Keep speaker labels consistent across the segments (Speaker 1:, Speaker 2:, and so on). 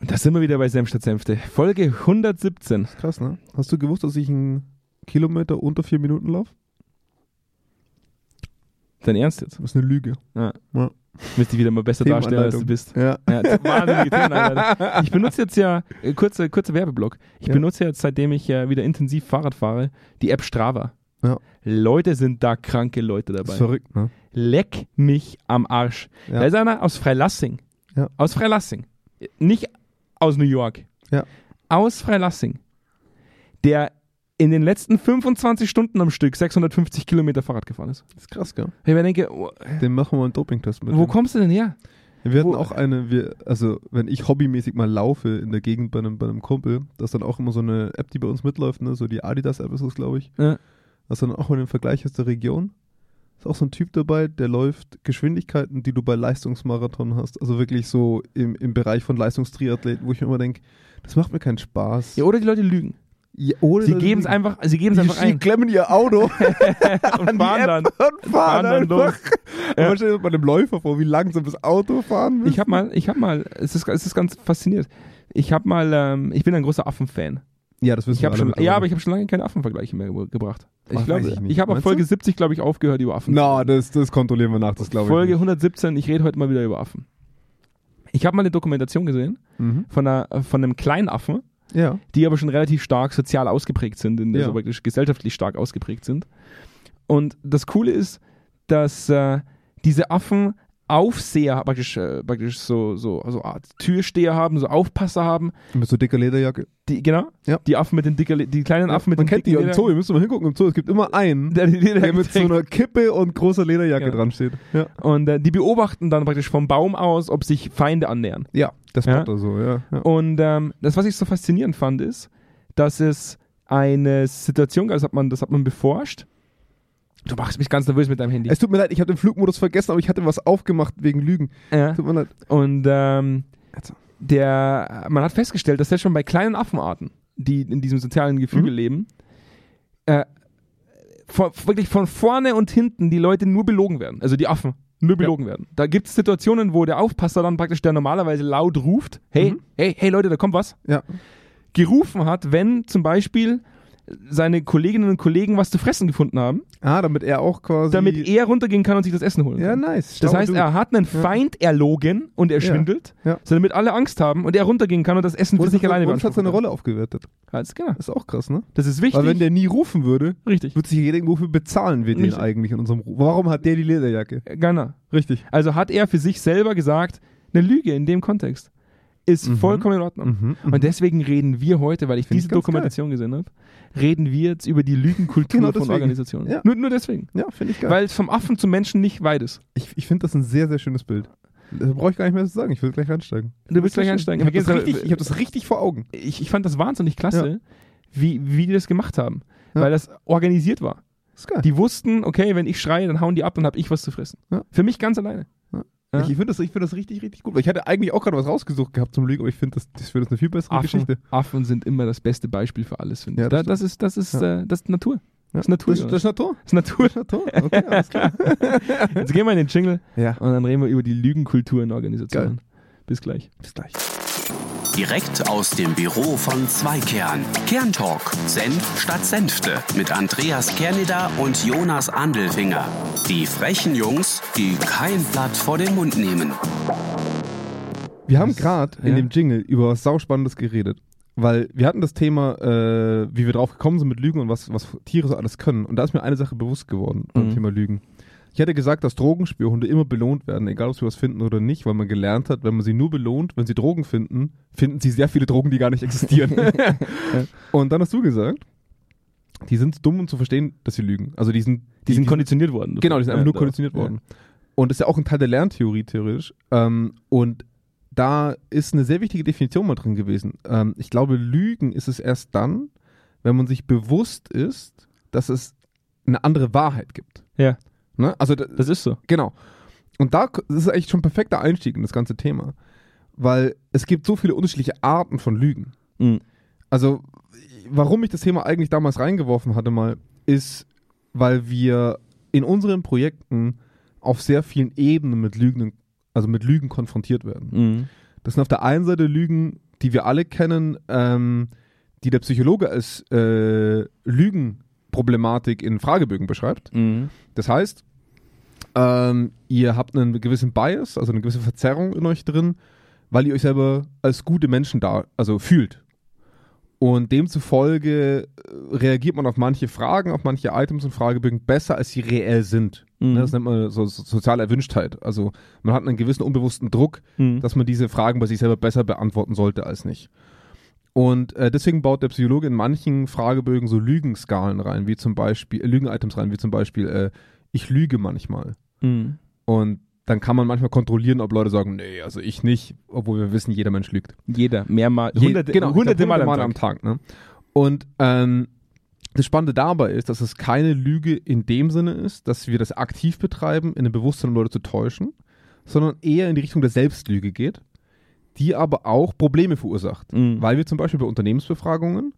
Speaker 1: Und da sind wir wieder bei Senf statt Senfte. Folge 117.
Speaker 2: Krass, ne? Hast du gewusst, dass ich einen Kilometer unter vier Minuten laufe?
Speaker 1: Dein Ernst jetzt?
Speaker 2: Das ist eine Lüge.
Speaker 1: Ja.
Speaker 2: Ja.
Speaker 1: Müsste ich wieder mal besser darstellen, als du bist.
Speaker 2: Ja.
Speaker 1: Ja, das ist wahnsinnige. Ich benutze jetzt ja, äh, kurzer kurze Werbeblock, ich
Speaker 2: Ja.
Speaker 1: benutze jetzt, seitdem ich äh, wieder intensiv Fahrrad fahre, die App Strava.
Speaker 2: Ja.
Speaker 1: Leute sind da kranke Leute
Speaker 2: Das
Speaker 1: dabei.
Speaker 2: ist verrückt, ne?
Speaker 1: Leck mich am Arsch.
Speaker 2: Ja.
Speaker 1: Da ist einer aus Freilassing.
Speaker 2: Ja.
Speaker 1: Aus Freilassing. Nicht aus New York.
Speaker 2: Ja.
Speaker 1: Aus Freilassing. Der in den letzten 25 Stunden am Stück 650 Kilometer Fahrrad gefahren ist.
Speaker 2: Das ist krass, gell?
Speaker 1: Ich mir denke, oh,
Speaker 2: Den machen wir mal einen Dopingtest mit.
Speaker 1: wo
Speaker 2: dem.
Speaker 1: kommst du denn her?
Speaker 2: Wir hatten
Speaker 1: wo-
Speaker 2: auch eine, wir, also wenn ich hobbymäßig mal laufe in der Gegend bei einem, bei einem Kumpel, da ist dann auch immer so eine App, die bei uns mitläuft, ne? so die Adidas-App ist es, glaube ich.
Speaker 1: Ja.
Speaker 2: Das dann auch mal den Vergleich aus der Region. Ist auch so ein Typ dabei, der läuft Geschwindigkeiten, die du bei Leistungsmarathon hast. Also wirklich so im, im Bereich von Leistungstriathleten, wo ich mir immer denke, das macht mir keinen Spaß.
Speaker 1: Ja, oder die Leute lügen.
Speaker 2: Ja, oder
Speaker 1: Sie geben es einfach, sie geben es einfach ein
Speaker 2: klemmen ihr Auto
Speaker 1: und
Speaker 2: an die
Speaker 1: fahren dann.
Speaker 2: Und fahren,
Speaker 1: Fahren dann los.
Speaker 2: Und man bei einem Läufer vor, wie langsam das Auto fahren muss.
Speaker 1: Ich habe mal, ich habe mal, es ist, es ist ganz faszinierend. Ich habe mal, ähm, ich bin ein großer Affenfan.
Speaker 2: ja, das wissen
Speaker 1: Ich
Speaker 2: wir
Speaker 1: schon,
Speaker 2: alle
Speaker 1: ja, aber ich habe schon lange keine Affenvergleiche mehr ge gebracht. Ich glaube,
Speaker 2: ich
Speaker 1: ich, habe ab
Speaker 2: Meinst
Speaker 1: Folge
Speaker 2: du?
Speaker 1: 70, glaube ich, aufgehört über Affen.
Speaker 2: Na, das, das kontrollieren wir nach, das glaube ich.
Speaker 1: Folge
Speaker 2: nicht.
Speaker 1: 117, ich rede heute mal wieder über Affen. Ich habe mal eine Dokumentation gesehen
Speaker 2: Mhm.
Speaker 1: von, einer, von einem kleinen Affen,
Speaker 2: Ja.
Speaker 1: die aber schon relativ stark sozial ausgeprägt sind, in,
Speaker 2: Ja.
Speaker 1: also wirklich gesellschaftlich stark ausgeprägt sind. Und das Coole ist, dass äh, diese Affen Aufseher praktisch, äh, praktisch so, so also Art Türsteher haben, so Aufpasser haben.
Speaker 2: Mit so dicker Lederjacke.
Speaker 1: Die, genau,
Speaker 2: Ja.
Speaker 1: die Affen mit den dicker, die kleinen Affen mit
Speaker 2: Man
Speaker 1: den
Speaker 2: kennt die
Speaker 1: dicken
Speaker 2: ja im Zoo, ihr müsst mal hingucken im Zoo. Es gibt immer einen,
Speaker 1: Der, die
Speaker 2: der mit so einer Kippe und großer Lederjacke
Speaker 1: Ja.
Speaker 2: dran steht. Ja.
Speaker 1: und äh, die beobachten dann praktisch vom Baum aus, ob sich Feinde annähern.
Speaker 2: Ja, das
Speaker 1: Ja.
Speaker 2: macht er so, ja. ja.
Speaker 1: Und ähm, das, was ich so faszinierend fand, ist, dass es eine Situation gab, das hat man, das hat man beforscht. Du machst mich ganz nervös mit deinem Handy.
Speaker 2: Es tut mir leid, ich habe den Flugmodus vergessen, aber ich hatte was aufgemacht wegen Lügen.
Speaker 1: Ja.
Speaker 2: Tut mir leid.
Speaker 1: Und ähm,
Speaker 2: Also.
Speaker 1: der, man hat festgestellt, dass selbst schon bei kleinen Affenarten, die in diesem sozialen Gefüge
Speaker 2: Mhm.
Speaker 1: leben, äh, von, wirklich von vorne und hinten die Leute nur belogen werden. Also die Affen nur belogen werden. Da gibt es Situationen, wo der Aufpasser dann praktisch, der normalerweise laut ruft, hey,
Speaker 2: Mhm.
Speaker 1: hey, hey Leute, da kommt was,
Speaker 2: Ja.
Speaker 1: gerufen hat, wenn zum Beispiel seine Kolleginnen und Kollegen was zu fressen gefunden haben,
Speaker 2: Ah, damit er auch quasi.
Speaker 1: damit er runtergehen kann und sich das Essen holen
Speaker 2: Ja,
Speaker 1: kann.
Speaker 2: nice.
Speaker 1: Das heißt,
Speaker 2: Dude.
Speaker 1: er hat einen Feind erlogen und er
Speaker 2: Ja.
Speaker 1: schwindelt,
Speaker 2: Ja.
Speaker 1: so damit alle Angst haben und er runtergehen kann und das Essen für sich alleine
Speaker 2: es hat seine Rolle aufgewertet.
Speaker 1: Ganz genau.
Speaker 2: Das ist auch krass, ne?
Speaker 1: Das ist wichtig.
Speaker 2: Weil wenn der nie rufen würde,
Speaker 1: Richtig.
Speaker 2: würde sich jeder irgendwo für bezahlen wir den
Speaker 1: Richtig.
Speaker 2: eigentlich in unserem Ruf. Warum hat der die Lederjacke?
Speaker 1: Genau.
Speaker 2: Richtig.
Speaker 1: Also hat er für sich selber gesagt, eine Lüge in dem Kontext ist
Speaker 2: Mhm.
Speaker 1: vollkommen in Ordnung.
Speaker 2: Mhm, mhm.
Speaker 1: Und deswegen reden wir heute, weil ich
Speaker 2: Find ich
Speaker 1: diese
Speaker 2: ganz
Speaker 1: Dokumentation gesehen habe, reden wir jetzt über die Lügenkultur
Speaker 2: Genau
Speaker 1: von. Organisationen.
Speaker 2: Ja.
Speaker 1: Nur, nur deswegen.
Speaker 2: Ja, finde ich geil.
Speaker 1: Weil es vom Affen zum Menschen nicht weit ist.
Speaker 2: ich ich finde das ein sehr, sehr schönes Bild. Da brauche ich gar nicht mehr zu sagen. Ich will gleich einsteigen.
Speaker 1: Du willst gleich einsteigen.
Speaker 2: Ich habe das, richtig- ich hab das richtig vor Augen.
Speaker 1: ich, ich fand das wahnsinnig klasse, wie, wie die das gemacht haben.
Speaker 2: Ja.
Speaker 1: Weil das organisiert war.
Speaker 2: Das ist geil.
Speaker 1: Die wussten, okay, wenn ich schreie, dann hauen die ab, dann habe ich was zu fressen.
Speaker 2: Ja.
Speaker 1: Für mich ganz alleine. Ja.
Speaker 2: Ich, ich finde das, ich find das richtig, richtig gut. Weil ich hatte eigentlich auch gerade was rausgesucht gehabt zum Lügen, aber ich finde, das, das wäre das eine viel bessere
Speaker 1: Affen,
Speaker 2: Geschichte.
Speaker 1: Affen sind immer das beste Beispiel für alles, finde ich.
Speaker 2: Ja,
Speaker 1: da,
Speaker 2: das
Speaker 1: das, ist, das, ist,
Speaker 2: Ja.
Speaker 1: äh, das ist Natur. Das ist Natur.
Speaker 2: Das, das ist Natur.
Speaker 1: Das ist Natur.
Speaker 2: Das ist Natur. Okay, alles klar.
Speaker 1: Jetzt gehen wir in den Jingle und dann reden wir über die Lügenkultur in Organisationen.
Speaker 2: Geil.
Speaker 1: Bis gleich.
Speaker 2: Bis gleich.
Speaker 3: Direkt aus dem Büro von Zweikern. Kerntalk. Senf statt Senfte. Mit Andreas Kerneder und Jonas Andelfinger. Die frechen Jungs, die kein Blatt vor den Mund nehmen.
Speaker 2: Wir haben gerade in
Speaker 1: ja.
Speaker 2: dem Jingle über was Sauspannendes geredet. Weil wir hatten das Thema, äh, wie wir drauf gekommen sind mit Lügen und was, was Tiere so alles können. Und da ist mir eine Sache bewusst geworden beim
Speaker 1: Mhm.
Speaker 2: Thema Lügen. Ich hätte gesagt, dass Drogenspürhunde immer belohnt werden, egal ob sie was finden oder nicht, weil man gelernt hat, wenn man sie nur belohnt, wenn sie Drogen finden, finden sie sehr viele Drogen, die gar nicht existieren. und dann hast du gesagt, die sind zu dumm, um zu verstehen, dass sie lügen. Also die sind,
Speaker 1: Die sind konditioniert worden.
Speaker 2: Genau, die sind einfach
Speaker 1: Ja,
Speaker 2: nur
Speaker 1: da-
Speaker 2: konditioniert
Speaker 1: ja.
Speaker 2: worden. Und das ist ja auch ein Teil der Lerntheorie theoretisch. Ähm, und da ist eine sehr wichtige Definition mal drin gewesen. Ähm, ich glaube, Lügen ist es erst dann, wenn man sich bewusst ist, dass es eine andere Wahrheit gibt.
Speaker 1: Ja,
Speaker 2: Ne? Also da,
Speaker 1: das ist so.
Speaker 2: genau. Und da das ist eigentlich schon ein perfekter Einstieg in das ganze Thema. Weil es gibt so viele unterschiedliche Arten von Lügen.
Speaker 1: Mhm.
Speaker 2: Also, warum ich das Thema eigentlich damals reingeworfen hatte mal, ist, weil wir in unseren Projekten auf sehr vielen Ebenen mit Lügen, also mit Lügen konfrontiert werden.
Speaker 1: Mhm.
Speaker 2: Das sind auf der einen Seite Lügen, die wir alle kennen, ähm, die der Psychologe als äh, Lügenproblematik in Fragebögen beschreibt.
Speaker 1: Mhm.
Speaker 2: Das heißt, ähm, ihr habt einen gewissen Bias, also eine gewisse Verzerrung in euch drin, weil ihr euch selber als gute Menschen da, also fühlt. Und demzufolge äh, reagiert man auf manche Fragen, auf manche Items und Fragebögen besser, als sie reell sind.
Speaker 1: Mhm.
Speaker 2: Ne, Das nennt man so, so soziale Erwünschtheit. Also man hat einen gewissen unbewussten Druck,
Speaker 1: Mhm.
Speaker 2: dass man diese Fragen bei sich selber besser beantworten sollte als nicht. Und äh, deswegen baut der Psychologe in manchen Fragebögen so Lügenskalen rein, wie zum Beispiel, äh, Lügen-Items rein, wie zum Beispiel, äh, ich lüge manchmal.
Speaker 1: Mhm.
Speaker 2: Und dann kann man manchmal kontrollieren, ob Leute sagen, nee, also ich nicht, obwohl wir wissen, jeder Mensch lügt.
Speaker 1: Jeder, mehrmals,
Speaker 2: Je-
Speaker 1: hunderte,
Speaker 2: genau,
Speaker 1: hunderte
Speaker 2: glaub,
Speaker 1: Mal am Tag.
Speaker 2: ne? Und ähm, das Spannende dabei ist, dass es keine Lüge in dem Sinne ist, dass wir das aktiv betreiben, in dem Bewusstsein, um Leute zu täuschen, sondern eher in die Richtung der Selbstlüge geht, die aber auch Probleme verursacht.
Speaker 1: Mhm.
Speaker 2: Weil wir zum Beispiel bei Unternehmensbefragungen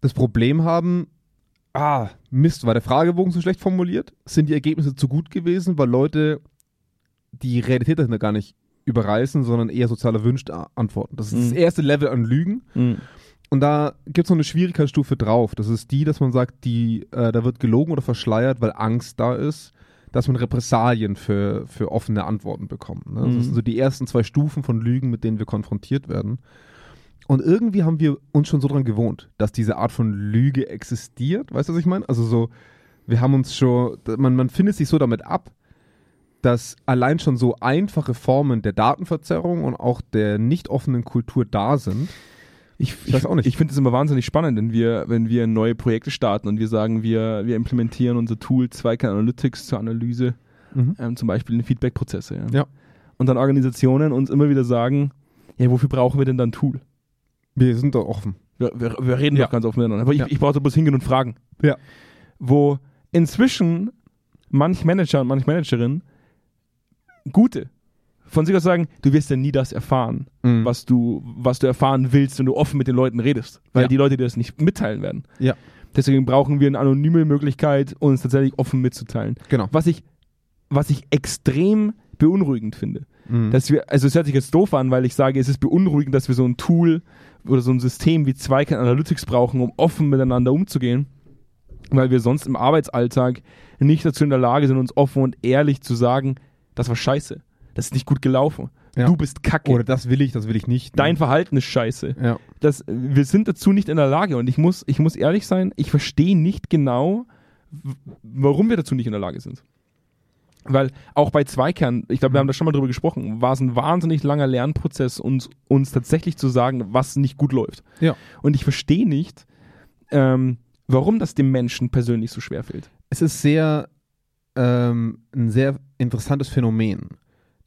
Speaker 2: das Problem haben, ah, Mist, war der Fragebogen so schlecht formuliert? Sind die Ergebnisse zu gut gewesen, weil Leute die Realität dahinter gar nicht überreißen, sondern eher sozial erwünscht antworten. Das ist das
Speaker 1: Mhm.
Speaker 2: erste Level an Lügen.
Speaker 1: Mhm.
Speaker 2: Und da gibt es noch eine Schwierigkeitsstufe drauf. Das ist die, dass man sagt, die, äh, da wird gelogen oder verschleiert, weil Angst da ist, dass man Repressalien für, für offene Antworten bekommt. Ne?
Speaker 1: Mhm.
Speaker 2: Das sind so die ersten zwei Stufen von Lügen, mit denen wir konfrontiert werden. Und irgendwie haben wir uns schon so dran gewohnt, dass diese Art von Lüge existiert. Weißt du, was ich meine? Also so, wir haben uns schon, man, man findet sich so damit ab, dass allein schon so einfache Formen der Datenverzerrung und auch der nicht offenen Kultur da sind.
Speaker 1: Ich,
Speaker 2: Ich weiß auch nicht.
Speaker 1: Ich finde es immer wahnsinnig spannend, wenn wir, wenn wir neue Projekte starten und wir sagen, wir, wir implementieren unser Tool Zweikern Analytics zur Analyse, ähm, zum Beispiel in Feedback-Prozesse. Ja.
Speaker 2: Ja.
Speaker 1: Und dann Organisationen uns immer wieder sagen, ja, wofür brauchen wir denn dann ein Tool?
Speaker 2: Wir sind doch offen.
Speaker 1: Wir, wir, wir reden
Speaker 2: Ja.
Speaker 1: doch ganz offen miteinander. Aber ich,
Speaker 2: Ja.
Speaker 1: ich brauche bloß hingehen und fragen.
Speaker 2: Ja.
Speaker 1: Wo inzwischen manch Manager und manch Managerin gute von sich aus sagen, du wirst ja nie das erfahren,
Speaker 2: Mhm.
Speaker 1: was du, was du erfahren willst, wenn du offen mit den Leuten redest. Weil
Speaker 2: Ja.
Speaker 1: die Leute dir das nicht mitteilen werden.
Speaker 2: Ja.
Speaker 1: Deswegen brauchen wir eine anonyme Möglichkeit, uns tatsächlich offen mitzuteilen.
Speaker 2: Genau.
Speaker 1: Was ich, was ich extrem beunruhigend finde.
Speaker 2: Mhm.
Speaker 1: Dass wir, also es hört sich jetzt doof an, weil ich sage, es ist beunruhigend, dass wir so ein Tool oder so ein System wie Zweikern Analytics brauchen, um offen miteinander umzugehen. Weil wir sonst im Arbeitsalltag nicht dazu in der Lage sind, uns offen und ehrlich zu sagen, das war scheiße. Das ist nicht gut gelaufen.
Speaker 2: Ja.
Speaker 1: Du bist kacke.
Speaker 2: Oder das will ich, das will ich nicht.
Speaker 1: Dein Verhalten ist scheiße.
Speaker 2: ja.
Speaker 1: Das, wir sind dazu nicht in der Lage und ich muss, ich muss ehrlich sein, ich verstehe nicht genau, warum wir dazu nicht in der Lage sind. Weil auch bei Zweikern, ich glaube, wir haben da schon mal drüber gesprochen, war es ein wahnsinnig langer Lernprozess, uns, uns tatsächlich zu sagen, was nicht gut läuft.
Speaker 2: Ja.
Speaker 1: Und ich verstehe nicht, ähm, warum das dem Menschen persönlich so schwer fällt.
Speaker 2: Es ist sehr ähm, ein sehr interessantes Phänomen,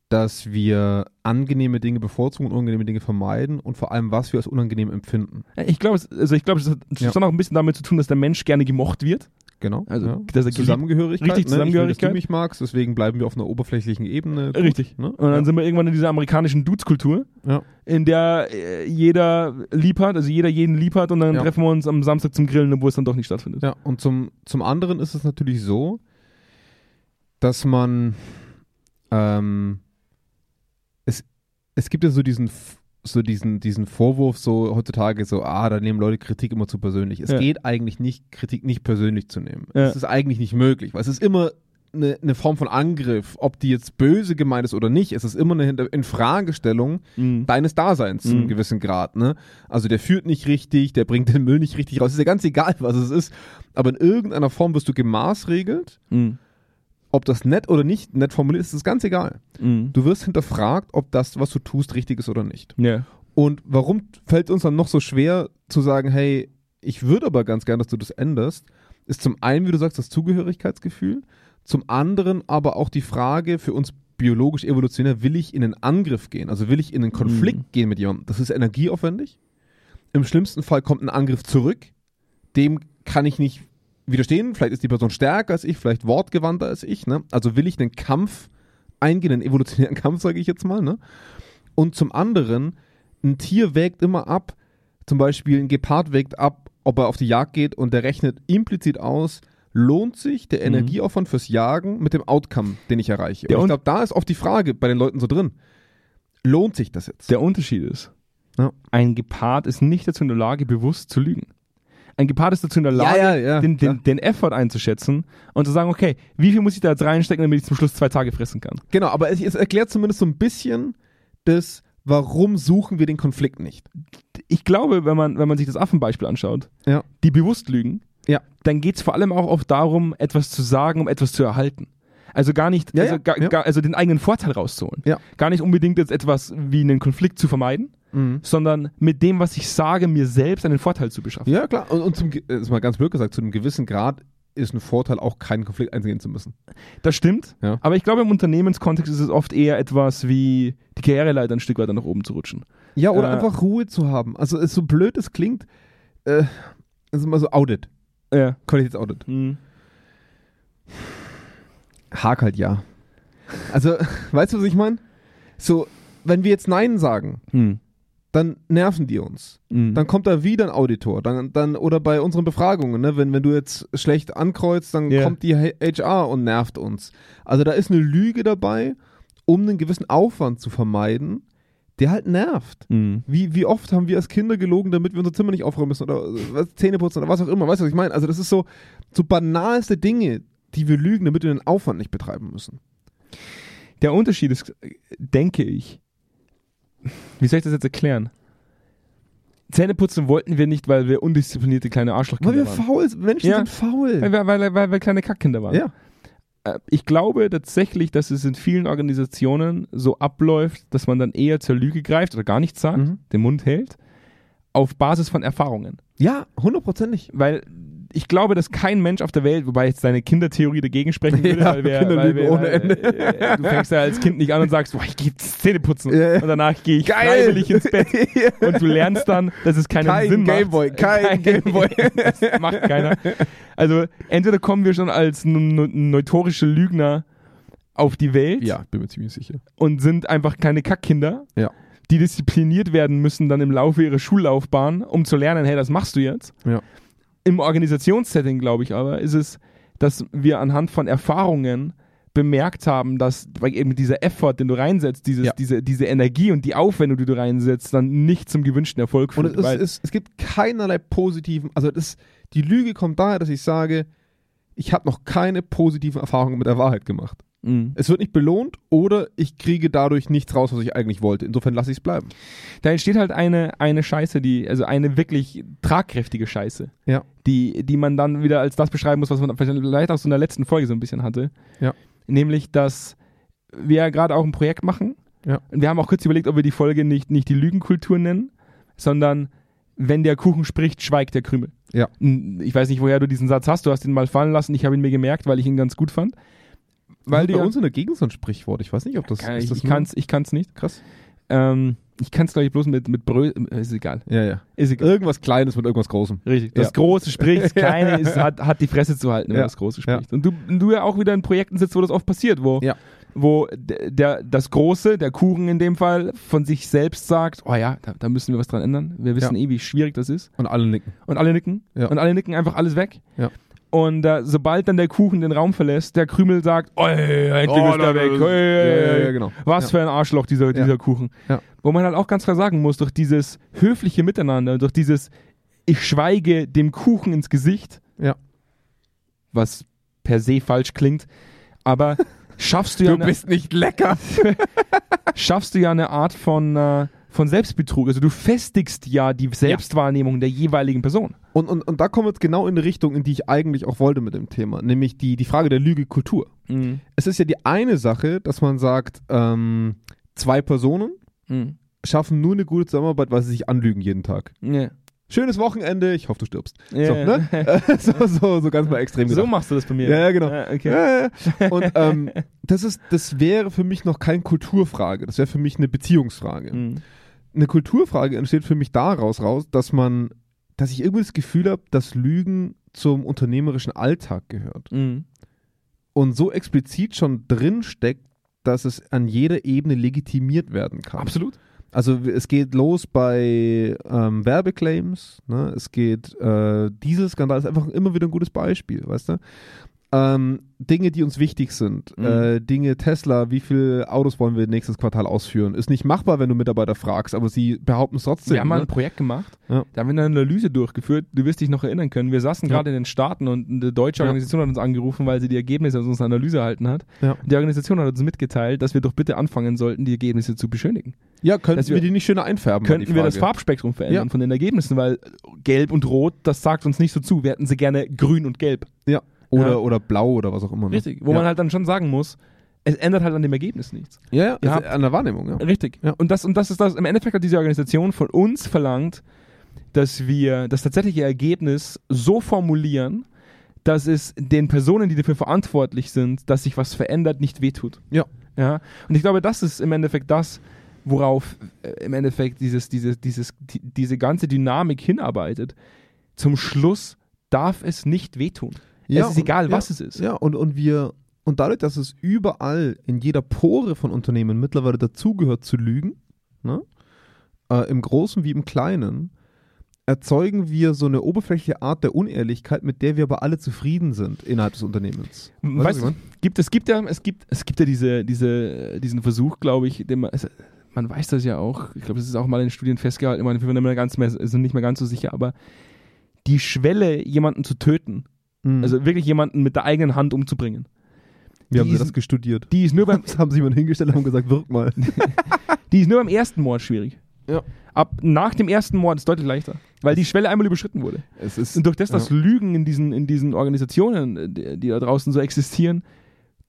Speaker 2: dass wir angenehme Dinge bevorzugen und unangenehme Dinge vermeiden und vor allem, was wir als unangenehm empfinden.
Speaker 1: Ich glaube, es- also ich glaube, es hat
Speaker 2: Ja.
Speaker 1: schon auch ein bisschen damit zu tun, dass der Mensch gerne gemocht wird.
Speaker 2: Genau.
Speaker 1: Also,
Speaker 2: ja.
Speaker 1: geliebt-
Speaker 2: Zusammengehörigkeit.
Speaker 1: richtig,
Speaker 2: ne? Ich will,
Speaker 1: Zusammengehörigkeit.
Speaker 2: dass du mich magst, deswegen bleiben wir auf einer oberflächlichen Ebene. Gut,
Speaker 1: Richtig.
Speaker 2: Ne?
Speaker 1: Und dann
Speaker 2: ja.
Speaker 1: sind wir irgendwann in dieser amerikanischen Dudes-Kultur.
Speaker 2: ja.
Speaker 1: in der äh, jeder lieb hat, also jeder jeden lieb hat und dann treffen wir uns am Samstag zum Grillen, wo es dann doch nicht stattfindet.
Speaker 2: Ja, und zum, zum anderen ist es natürlich so, dass man ähm, es, es gibt ja so diesen F- so diesen, diesen Vorwurf so heutzutage so, ah, da nehmen Leute Kritik immer zu persönlich. Es
Speaker 1: Ja.
Speaker 2: geht eigentlich nicht, Kritik nicht persönlich zu nehmen.
Speaker 1: Ja.
Speaker 2: Es ist eigentlich nicht möglich, weil es ist immer eine, eine Form von Angriff, ob die jetzt böse gemeint ist oder nicht. Es ist immer eine Infragestellung
Speaker 1: Mhm.
Speaker 2: deines Daseins zu einem
Speaker 1: Mhm.
Speaker 2: gewissen Grad. Ne? Also der führt nicht richtig, der bringt den Müll nicht richtig raus. Ist ja ganz egal, was es ist. Aber in irgendeiner Form wirst du gemaßregelt.
Speaker 1: Mhm.
Speaker 2: Ob das nett oder nicht nett formuliert ist, ist ganz egal.
Speaker 1: Mhm.
Speaker 2: Du wirst hinterfragt, ob das, was du tust, richtig ist oder nicht.
Speaker 1: Ja.
Speaker 2: Und warum fällt uns dann noch so schwer zu sagen, hey, ich würde aber ganz gern, dass du das änderst, ist zum einen, wie du sagst, das Zugehörigkeitsgefühl, zum anderen aber auch die Frage für uns biologisch evolutionär, will ich in einen Angriff gehen? Also will ich in einen Konflikt
Speaker 1: Mhm.
Speaker 2: gehen mit jemandem? Das ist energieaufwendig. Im schlimmsten Fall kommt ein Angriff zurück. Dem kann ich nicht widerstehen. Vielleicht ist die Person stärker als ich, vielleicht wortgewandter als ich. Ne? Also will ich einen Kampf eingehen, einen evolutionären Kampf, sage ich jetzt mal. Ne? Und zum anderen, ein Tier wägt immer ab, zum Beispiel ein Gepard wägt ab, ob er auf die Jagd geht und der rechnet implizit aus, lohnt sich der
Speaker 1: Mhm.
Speaker 2: Energieaufwand fürs Jagen mit dem Outcome, den ich erreiche.
Speaker 1: Der
Speaker 2: und ich glaube, da ist oft die Frage bei den Leuten so drin, lohnt sich das jetzt?
Speaker 1: Der Unterschied ist,
Speaker 2: Ja.
Speaker 1: Ein Gepard ist nicht dazu in der Lage, bewusst zu lügen. Ein Gepard ist dazu in der Lage,
Speaker 2: ja, ja,
Speaker 1: den,
Speaker 2: klar.
Speaker 1: den, den Effort einzuschätzen und zu sagen, okay, wie viel muss ich da jetzt reinstecken, damit ich zum Schluss zwei Tage fressen kann?
Speaker 2: Genau, aber es, es erklärt zumindest so ein bisschen das, warum suchen wir den Konflikt nicht.
Speaker 1: Ich glaube, wenn man, wenn man sich das Affenbeispiel anschaut,
Speaker 2: Ja.
Speaker 1: die bewusst lügen,
Speaker 2: Ja.
Speaker 1: dann geht es vor allem auch oft darum, etwas zu sagen, um etwas zu erhalten. Also gar nicht,
Speaker 2: Ja,
Speaker 1: also,
Speaker 2: ja,
Speaker 1: gar,
Speaker 2: ja.
Speaker 1: Gar, also den eigenen Vorteil rauszuholen.
Speaker 2: Ja.
Speaker 1: Gar nicht unbedingt jetzt etwas wie einen Konflikt zu vermeiden, sondern mit dem, was ich sage, mir selbst einen Vorteil zu beschaffen.
Speaker 2: Ja, klar. Und, und zum, Ge- äh, ist mal ganz blöd gesagt, zu einem gewissen Grad ist ein Vorteil, auch keinen Konflikt eingehen zu müssen.
Speaker 1: Das stimmt,
Speaker 2: Ja.
Speaker 1: aber ich glaube, im Unternehmenskontext ist es oft eher etwas wie die Karriereleiter ein Stück weiter nach oben zu rutschen.
Speaker 2: Ja, oder
Speaker 1: Äh,
Speaker 2: einfach Ruhe zu haben. Also, es so blöd es klingt, äh, das ist immer so Audit,
Speaker 1: Ja.
Speaker 2: Qualitätsaudit.
Speaker 1: Mhm.
Speaker 2: Hak halt ja. Also, weißt du, was ich meine? So, wenn wir jetzt Nein sagen,
Speaker 1: Mhm.
Speaker 2: Dann nerven die uns.
Speaker 1: Mhm.
Speaker 2: Dann kommt da wieder ein Auditor. Dann, dann, oder bei unseren Befragungen, ne? wenn, wenn du jetzt schlecht ankreuzt, dann
Speaker 1: Ja.
Speaker 2: kommt die HR und nervt uns. Also da ist eine Lüge dabei, um einen gewissen Aufwand zu vermeiden, der halt nervt.
Speaker 1: Mhm.
Speaker 2: Wie, wie oft haben wir als Kinder gelogen, damit wir unser Zimmer nicht aufräumen müssen oder äh, was, Zähne putzen oder was auch immer. Weißt du, was ich meine? Also das ist so, so banalste Dinge, die wir lügen, damit wir den Aufwand nicht betreiben müssen.
Speaker 1: Der Unterschied ist, denke ich, wie soll ich das jetzt erklären? Zähneputzen wollten wir nicht, weil wir undisziplinierte kleine
Speaker 2: Weil
Speaker 1: Arschlochkinder
Speaker 2: wir
Speaker 1: waren.
Speaker 2: faul sind. Menschen
Speaker 1: Ja.
Speaker 2: sind faul.
Speaker 1: Weil wir, weil, weil wir kleine Kackkinder waren.
Speaker 2: ja.
Speaker 1: Äh, Ich glaube tatsächlich, dass es in vielen Organisationen so abläuft, dass man dann eher zur Lüge greift oder gar nichts sagt,
Speaker 2: Mhm.
Speaker 1: den Mund hält, auf Basis von Erfahrungen.
Speaker 2: Ja, hundertprozentig.
Speaker 1: Weil ich glaube, dass kein Mensch auf der Welt, wobei jetzt deine Kindertheorie dagegen sprechen würde,
Speaker 2: Ja,
Speaker 1: weil wir, weil wir
Speaker 2: ohne Ende.
Speaker 1: äh, du fängst ja als Kind nicht an und sagst, boah, ich gehe Zähne putzen
Speaker 2: Ja,
Speaker 1: und danach gehe ich
Speaker 2: Geil.
Speaker 1: freiwillig ins Bett und du lernst dann, dass es keinen
Speaker 2: Kein
Speaker 1: Sinn
Speaker 2: Gameboy,
Speaker 1: macht.
Speaker 2: kein Gameboy.
Speaker 1: das macht keiner. Also entweder kommen wir schon als neutorische Lügner auf die Welt
Speaker 2: Ja, bin mir ziemlich sicher.
Speaker 1: und sind einfach keine Kackkinder,
Speaker 2: Ja.
Speaker 1: die diszipliniert werden müssen dann im Laufe ihrer Schullaufbahn, um zu lernen, hey, das machst du jetzt.
Speaker 2: Ja.
Speaker 1: Im Organisationssetting, glaube ich aber, ist es, dass wir anhand von Erfahrungen bemerkt haben, dass eben dieser Effort, den du reinsetzt, dieses,
Speaker 2: Ja.
Speaker 1: diese, diese Energie und die Aufwendung, die du reinsetzt, dann nicht zum gewünschten Erfolg
Speaker 2: Und
Speaker 1: führt.
Speaker 2: es, ist, es gibt keinerlei positiven, also das, die Lüge kommt daher, dass ich sage, ich habe noch keine positiven Erfahrungen mit der Wahrheit gemacht.
Speaker 1: Mhm.
Speaker 2: Es wird nicht belohnt oder ich kriege dadurch nichts raus, was ich eigentlich wollte. Insofern lasse ich es bleiben.
Speaker 1: Da entsteht halt eine, eine Scheiße, die, also eine wirklich tragkräftige Scheiße,
Speaker 2: Ja.
Speaker 1: die, die man dann wieder als das beschreiben muss, was man vielleicht auch so in der letzten Folge so ein bisschen hatte.
Speaker 2: Ja.
Speaker 1: Nämlich, dass wir ja gerade auch ein Projekt machen.
Speaker 2: Ja.
Speaker 1: Und wir haben auch kurz überlegt, ob wir die Folge nicht, nicht die Lügenkultur nennen, sondern wenn der Kuchen spricht, schweigt der Krümel.
Speaker 2: Ja.
Speaker 1: Ich weiß nicht, woher du diesen Satz hast. Du hast ihn mal fallen lassen. Ich habe ihn mir gemerkt, weil ich ihn ganz gut fand. Weil die
Speaker 2: bei uns in der Gegend so ein Sprichwort. Ich weiß nicht, ob das,
Speaker 1: Kann
Speaker 2: ist
Speaker 1: ich,
Speaker 2: das
Speaker 1: ich kann's, ich kann's nicht.
Speaker 2: krass.
Speaker 1: Ähm, ich kann es, glaube ich, bloß mit, mit Brö... Ist egal.
Speaker 2: Ja, ja.
Speaker 1: Ist egal.
Speaker 2: Irgendwas Kleines mit irgendwas Großem.
Speaker 1: Richtig. Das
Speaker 2: Ja.
Speaker 1: Große spricht, das Kleine ist, hat, hat die Fresse zu halten, wenn
Speaker 2: Ja.
Speaker 1: das Große
Speaker 2: Ja.
Speaker 1: spricht. Und du, du ja auch wieder in Projekten sitzt, wo das oft passiert, wo,
Speaker 2: Ja.
Speaker 1: wo der, der, das Große, der Kuchen in dem Fall, von sich selbst sagt, oh ja, da, da müssen wir was dran ändern. Wir wissen eh, wie schwierig das ist.
Speaker 2: Und alle nicken.
Speaker 1: Und alle nicken.
Speaker 2: Ja.
Speaker 1: Und alle nicken einfach alles weg. Und äh, sobald dann der Kuchen den Raum verlässt, der Krümel sagt, endlich
Speaker 2: Oh,
Speaker 1: ist
Speaker 2: da-
Speaker 1: weg. Oi,
Speaker 2: ja, ja, ja, genau.
Speaker 1: Was für ein Arschloch, dieser, dieser Kuchen.
Speaker 2: Ja.
Speaker 1: Wo man halt auch ganz klar sagen muss, durch dieses höfliche Miteinander, durch dieses Ich schweige dem Kuchen ins Gesicht,
Speaker 2: Ja.
Speaker 1: was per se falsch klingt, aber schaffst du ja, eine,
Speaker 2: nicht lecker.
Speaker 1: schaffst du ja eine Art von, äh, von Selbstbetrug. Also du festigst ja die Selbstwahrnehmung der jeweiligen Person.
Speaker 2: Und, und, und da kommen wir jetzt genau in die Richtung, in die ich eigentlich auch wollte mit dem Thema, nämlich die, die Frage der Lügekultur.
Speaker 1: Mhm.
Speaker 2: Es ist ja die eine Sache, dass man sagt, ähm, zwei Personen
Speaker 1: Mhm.
Speaker 2: schaffen nur eine gute Zusammenarbeit, weil sie sich anlügen jeden Tag.
Speaker 1: Ja.
Speaker 2: Schönes Wochenende, ich hoffe, du stirbst.
Speaker 1: Ja,
Speaker 2: So,
Speaker 1: ja.
Speaker 2: ne? Äh, so, so, so ganz mal extrem
Speaker 1: So machst du das bei mir.
Speaker 2: Ja, ja, genau.
Speaker 1: Ja, okay.
Speaker 2: Ja, ja. Und ähm, das, ist, das wäre für mich noch keine Kulturfrage, das wäre für mich eine Beziehungsfrage.
Speaker 1: Mhm.
Speaker 2: Eine Kulturfrage entsteht für mich daraus raus, dass man, dass ich irgendwie das Gefühl habe, dass Lügen zum unternehmerischen Alltag gehört.
Speaker 1: Mhm.
Speaker 2: Und so explizit schon drin steckt, dass es an jeder Ebene legitimiert werden kann.
Speaker 1: Absolut.
Speaker 2: Also es geht los bei ähm, Werbeclaims, ne? es geht, äh, Dieselskandal ist einfach immer wieder ein gutes Beispiel, weißt du? Ähm, Dinge, die uns wichtig sind,
Speaker 1: Mhm.
Speaker 2: äh, Dinge Tesla, wie viele Autos wollen wir nächstes Quartal ausführen, ist nicht machbar, wenn du Mitarbeiter fragst, aber sie behaupten es trotzdem.
Speaker 1: Wir haben mal
Speaker 2: ne?
Speaker 1: ein Projekt gemacht,
Speaker 2: Ja.
Speaker 1: da haben wir eine Analyse durchgeführt. Du wirst dich noch erinnern können. Wir saßen
Speaker 2: Ja.
Speaker 1: gerade in den Staaten und eine deutsche
Speaker 2: Ja.
Speaker 1: Organisation hat uns angerufen, weil sie die Ergebnisse aus unserer Analyse erhalten hat. Die Organisation hat uns mitgeteilt, dass wir doch bitte anfangen sollten, die Ergebnisse zu beschönigen.
Speaker 2: ja, könnten
Speaker 1: dass
Speaker 2: wir,
Speaker 1: wir-
Speaker 2: die nicht schöner einfärben?
Speaker 1: Könnten wir das. Farbspektrum verändern von den Ergebnissen, weil gelb und rot, das sagt uns nicht so zu. Wir hätten sie gerne grün und gelb.
Speaker 2: Ja. Oder,
Speaker 1: Ja.
Speaker 2: oder blau oder was auch immer. Ne?
Speaker 1: Richtig. Wo
Speaker 2: ja.
Speaker 1: man halt dann schon sagen muss, es ändert halt an dem Ergebnis nichts.
Speaker 2: Ja, ja, an der Wahrnehmung, ja.
Speaker 1: Richtig.
Speaker 2: Ja.
Speaker 1: Und, das, und das ist das, im Endeffekt hat diese Organisation von uns verlangt, dass wir das tatsächliche Ergebnis so formulieren, dass es den Personen, die dafür verantwortlich sind, dass sich was verändert, nicht wehtut.
Speaker 2: Ja.
Speaker 1: Ja. Und ich glaube, das ist im Endeffekt das, worauf äh, im Endeffekt dieses, dieses, dieses, die, diese ganze Dynamik hinarbeitet. Zum Schluss darf es nicht wehtun.
Speaker 2: Ja,
Speaker 1: es ist
Speaker 2: und-
Speaker 1: egal,
Speaker 2: ja,
Speaker 1: was es ist.
Speaker 2: Ja, und, und wir, und dadurch, dass es überall in jeder Pore von Unternehmen mittlerweile dazugehört zu lügen, ne? äh, im Großen wie im Kleinen, erzeugen wir so eine oberflächliche Art der Unehrlichkeit, mit der wir aber alle zufrieden sind innerhalb des Unternehmens. Weißt
Speaker 1: Weißt du, gibt, es gibt ja, es gibt, es gibt ja diese, diese, diesen Versuch, glaube ich, den man, es, man weiß das ja auch, ich glaube, das ist auch mal in Studien festgehalten, ich meine, wir sind nicht mehr ganz so sicher, aber die Schwelle, jemanden zu töten,
Speaker 2: Mhm.
Speaker 1: also wirklich jemanden mit der eigenen Hand umzubringen,
Speaker 2: wie haben
Speaker 1: die
Speaker 2: sie
Speaker 1: ist-
Speaker 2: das gestudiert?
Speaker 1: die ist nur beim,
Speaker 2: Das haben sie jemanden hingestellt und haben gesagt, wirk mal.
Speaker 1: die ist nur beim ersten Mord schwierig.
Speaker 2: Ja.
Speaker 1: Ab nach dem ersten Mord ist es deutlich leichter, weil die Schwelle einmal überschritten wurde.
Speaker 2: Es ist,
Speaker 1: Und durch das, dass
Speaker 2: ja.
Speaker 1: Lügen in diesen, in diesen Organisationen, äh, die, die da draußen so existieren,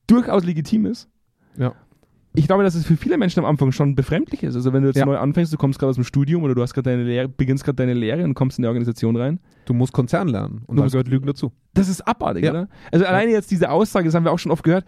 Speaker 1: durchaus legitim ist.
Speaker 2: Ja.
Speaker 1: Ich glaube, dass es für viele Menschen am Anfang schon befremdlich ist. Also wenn du jetzt
Speaker 2: Ja.
Speaker 1: neu anfängst, du kommst gerade aus dem Studium oder du hast gerade deine Lehre, beginnst gerade deine Lehre und kommst in die Organisation rein.
Speaker 2: Du musst Konzern lernen und
Speaker 1: Du
Speaker 2: da
Speaker 1: musst-
Speaker 2: gehört Lügen dazu.
Speaker 1: Das ist abartig,
Speaker 2: Ja.
Speaker 1: oder? Also alleine jetzt diese Aussage, das haben wir auch schon oft gehört,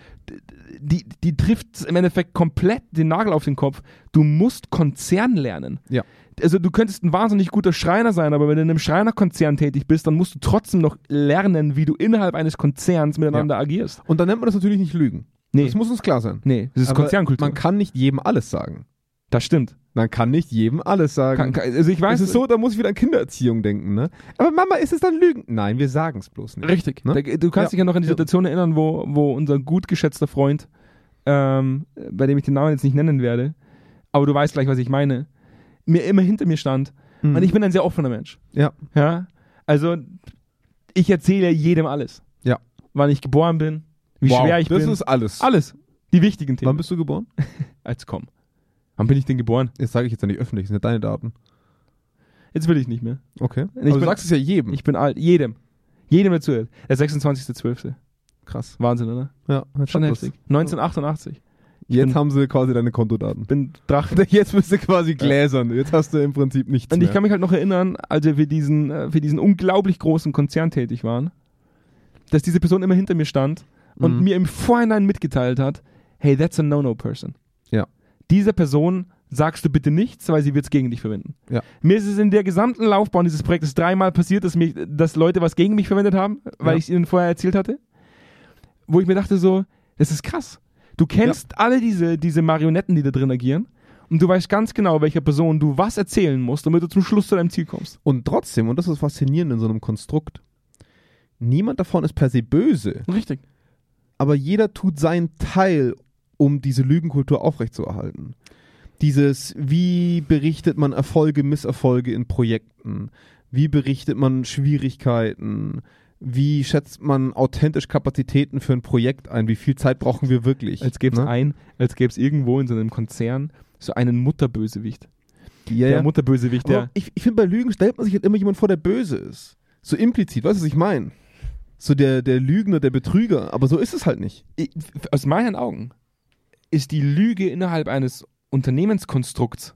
Speaker 1: die, die trifft im Endeffekt komplett den Nagel auf den Kopf. Du musst Konzern lernen.
Speaker 2: Ja.
Speaker 1: Also du könntest ein wahnsinnig guter Schreiner sein, aber wenn du in einem Schreinerkonzern tätig bist, dann musst du trotzdem noch lernen, wie du innerhalb eines Konzerns miteinander agierst.
Speaker 2: Und dann nennt man das natürlich nicht Lügen.
Speaker 1: Nee,
Speaker 2: Das muss uns klar sein.
Speaker 1: nee, das ist
Speaker 2: Aber
Speaker 1: Konzernkultur.
Speaker 2: Man kann nicht jedem alles sagen.
Speaker 1: das stimmt.
Speaker 2: Man kann nicht jedem alles sagen.
Speaker 1: Kann, also ich weiß,
Speaker 2: es ist so, da muss ich wieder an Kindererziehung denken, ne? Aber Mama, ist es dann Lügen? Nein, wir sagen es bloß nicht.
Speaker 1: Richtig.
Speaker 2: Ne?
Speaker 1: Du kannst
Speaker 2: Ja.
Speaker 1: dich ja noch an die. Situation erinnern, wo, wo unser gut geschätzter Freund, ähm, bei dem ich den Namen jetzt nicht nennen werde, aber du weißt gleich, was ich meine, mir immer hinter mir stand.
Speaker 2: Mhm.
Speaker 1: Und ich bin ein sehr offener Mensch.
Speaker 2: Ja.
Speaker 1: Ja. Also, ich erzähle jedem alles.
Speaker 2: Ja.
Speaker 1: Wann ich geboren bin, wie
Speaker 2: wow,
Speaker 1: schwer ich
Speaker 2: das
Speaker 1: bin.
Speaker 2: ist alles.
Speaker 1: alles. Die wichtigen Themen.
Speaker 2: Wann bist du geboren?
Speaker 1: Als komm. Wann bin ich denn geboren?
Speaker 2: Das sage ich jetzt ja nicht öffentlich, das sind ja deine Daten.
Speaker 1: Jetzt will ich nicht mehr.
Speaker 2: Okay.
Speaker 1: Ich
Speaker 2: Aber du sagst es ja jedem.
Speaker 1: Ich bin alt. Jedem. Jedem der zuhört. Der 26.12.
Speaker 2: Krass.
Speaker 1: Wahnsinn, oder?
Speaker 2: Ja,
Speaker 1: Schon heftig. 1988.
Speaker 2: Jetzt
Speaker 1: bin-
Speaker 2: haben sie quasi deine Kontodaten.
Speaker 1: bin Drachen.
Speaker 2: Jetzt bist du quasi gläsern. Jetzt hast du im Prinzip nichts
Speaker 1: Und
Speaker 2: mehr.
Speaker 1: ich kann mich halt noch erinnern, als wir für diesen, äh, für diesen unglaublich großen Konzern tätig waren, dass diese Person immer hinter mir stand und
Speaker 2: Mhm.
Speaker 1: mir im Vorhinein mitgeteilt hat, hey, that's a no-no-person.
Speaker 2: Ja.
Speaker 1: Dieser Person sagst du bitte nichts, weil sie wird es gegen dich verwenden.
Speaker 2: Ja.
Speaker 1: Mir ist es in der gesamten Laufbahn dieses Projektes dreimal passiert, dass, mich, dass Leute was gegen mich verwendet haben, weil
Speaker 2: Ja.
Speaker 1: ich es ihnen vorher erzählt hatte. Wo ich mir dachte so, das ist krass. Du kennst alle diese, diese Marionetten, die da drin agieren und du weißt ganz genau, welcher Person du was erzählen musst, damit du zum Schluss zu deinem Ziel kommst.
Speaker 2: Und trotzdem, und das ist faszinierend in so einem Konstrukt, niemand davon ist per se böse,
Speaker 1: Richtig.
Speaker 2: Aber jeder tut seinen Teil, um diese Lügenkultur aufrechtzuerhalten. Dieses, wie berichtet man Erfolge, Misserfolge in Projekten? Wie berichtet man Schwierigkeiten? Wie schätzt man authentisch Kapazitäten für ein Projekt ein? Wie viel Zeit brauchen wir wirklich?
Speaker 1: Als gäbe es
Speaker 2: Ne?
Speaker 1: ein, als gäbe es irgendwo in so einem Konzern so einen Mutterbösewicht.
Speaker 2: Ja,
Speaker 1: Der. Mutterbösewicht,
Speaker 2: Aber
Speaker 1: der.
Speaker 2: ich ich finde, bei Lügen stellt man sich halt immer jemand vor, der böse ist. So implizit, weißt du, was ich meine? So der, der Lügner, der Betrüger, aber so ist es halt nicht.
Speaker 1: Ich- Aus meinen Augen ist die Lüge innerhalb eines Unternehmenskonstrukts